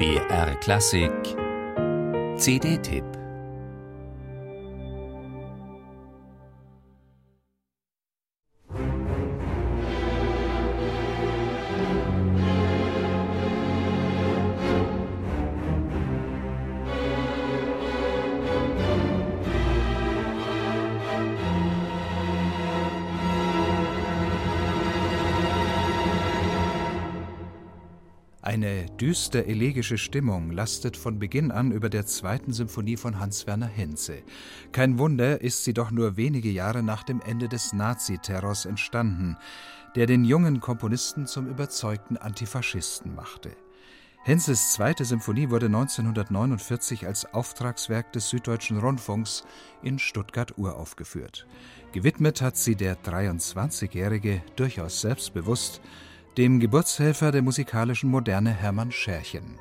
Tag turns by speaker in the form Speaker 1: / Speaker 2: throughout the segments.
Speaker 1: BR Klassik. CD-Tipp
Speaker 2: Eine düster elegische Stimmung lastet von Beginn an über der zweiten Symphonie von Hans Werner Henze. Kein Wunder, ist sie doch nur wenige Jahre nach dem Ende des Naziterrors entstanden, der den jungen Komponisten zum überzeugten Antifaschisten machte. Henzes zweite Symphonie wurde 1949 als Auftragswerk des Süddeutschen Rundfunks in Stuttgart uraufgeführt. Gewidmet hat sie der 23-Jährige durchaus selbstbewusst dem Geburtshelfer der musikalischen Moderne Hermann Scherchen.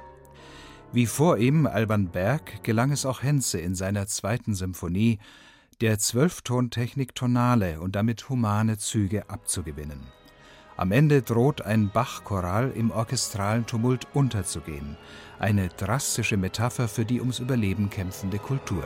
Speaker 2: Wie vor ihm Alban Berg gelang es auch Henze in seiner zweiten Symphonie, der Zwölftontechnik tonale und damit humane Züge abzugewinnen. Am Ende droht ein Bach-Choral im orchestralen Tumult unterzugehen, eine drastische Metapher für die ums Überleben kämpfende Kultur.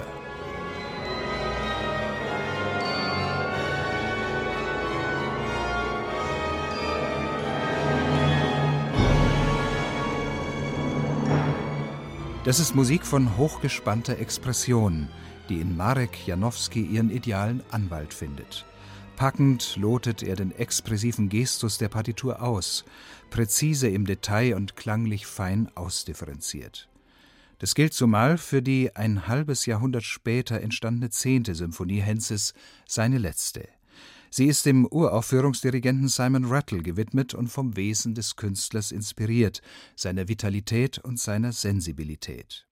Speaker 2: Das ist Musik von hochgespannter Expression, die in Marek Janowski ihren idealen Anwalt findet. Packend lotet er den expressiven Gestus der Partitur aus, präzise im Detail und klanglich fein ausdifferenziert. Das gilt zumal für die ein halbes Jahrhundert später entstandene zehnte Symphonie Henzes, seine letzte. Sie ist dem Uraufführungsdirigenten Simon Rattle gewidmet und vom Wesen des Künstlers inspiriert, seiner Vitalität und seiner Sensibilität.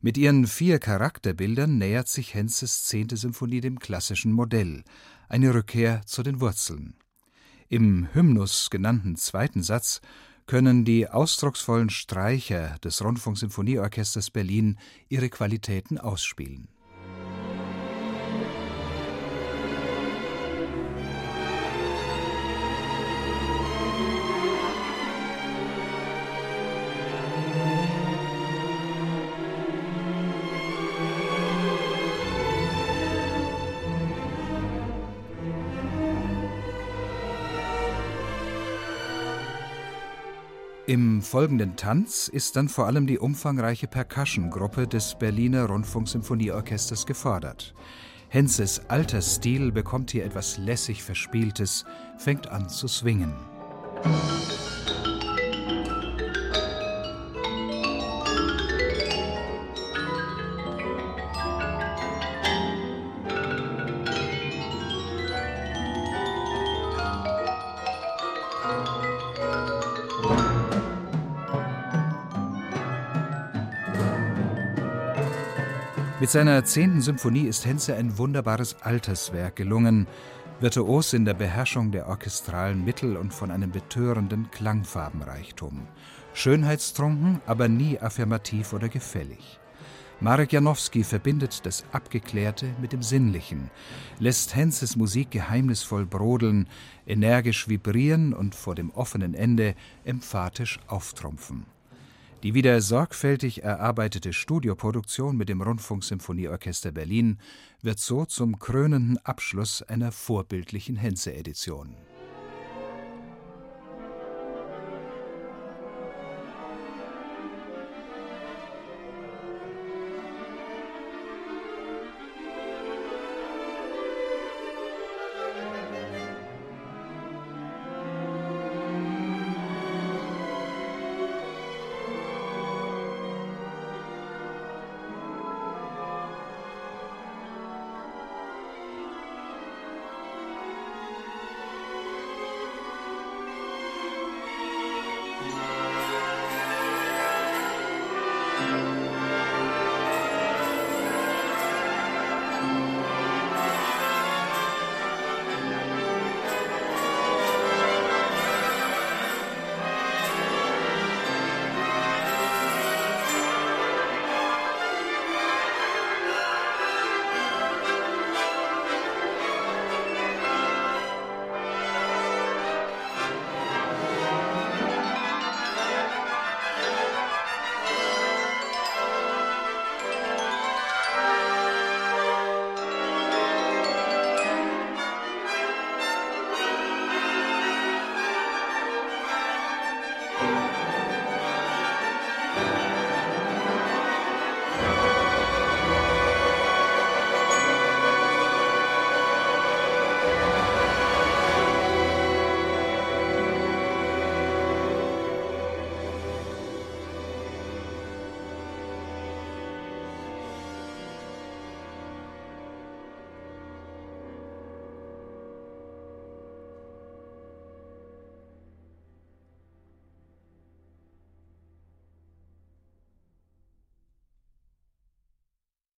Speaker 2: Mit ihren vier Charakterbildern nähert sich Henzes zehnte Symphonie dem klassischen Modell, eine Rückkehr zu den Wurzeln. Im Hymnus genannten zweiten Satz können die ausdrucksvollen Streicher des Rundfunksymphonieorchesters Berlin ihre Qualitäten ausspielen. Im folgenden Tanz ist dann vor allem die umfangreiche Percussion-Gruppe des Berliner Rundfunksymphonieorchesters gefordert. Henzes alter Stil bekommt hier etwas lässig Verspieltes, fängt an zu swingen. Mit seiner zehnten Symphonie ist Henze ein wunderbares Alterswerk gelungen, virtuos in der Beherrschung der orchestralen Mittel und von einem betörenden Klangfarbenreichtum. Schönheitstrunken, aber nie affirmativ oder gefällig. Marek Janowski verbindet das Abgeklärte mit dem Sinnlichen, lässt Henzes Musik geheimnisvoll brodeln, energisch vibrieren und vor dem offenen Ende emphatisch auftrumpfen. Die wieder sorgfältig erarbeitete Studioproduktion mit dem Rundfunksymphonieorchester Berlin wird so zum krönenden Abschluss einer vorbildlichen Henze-Edition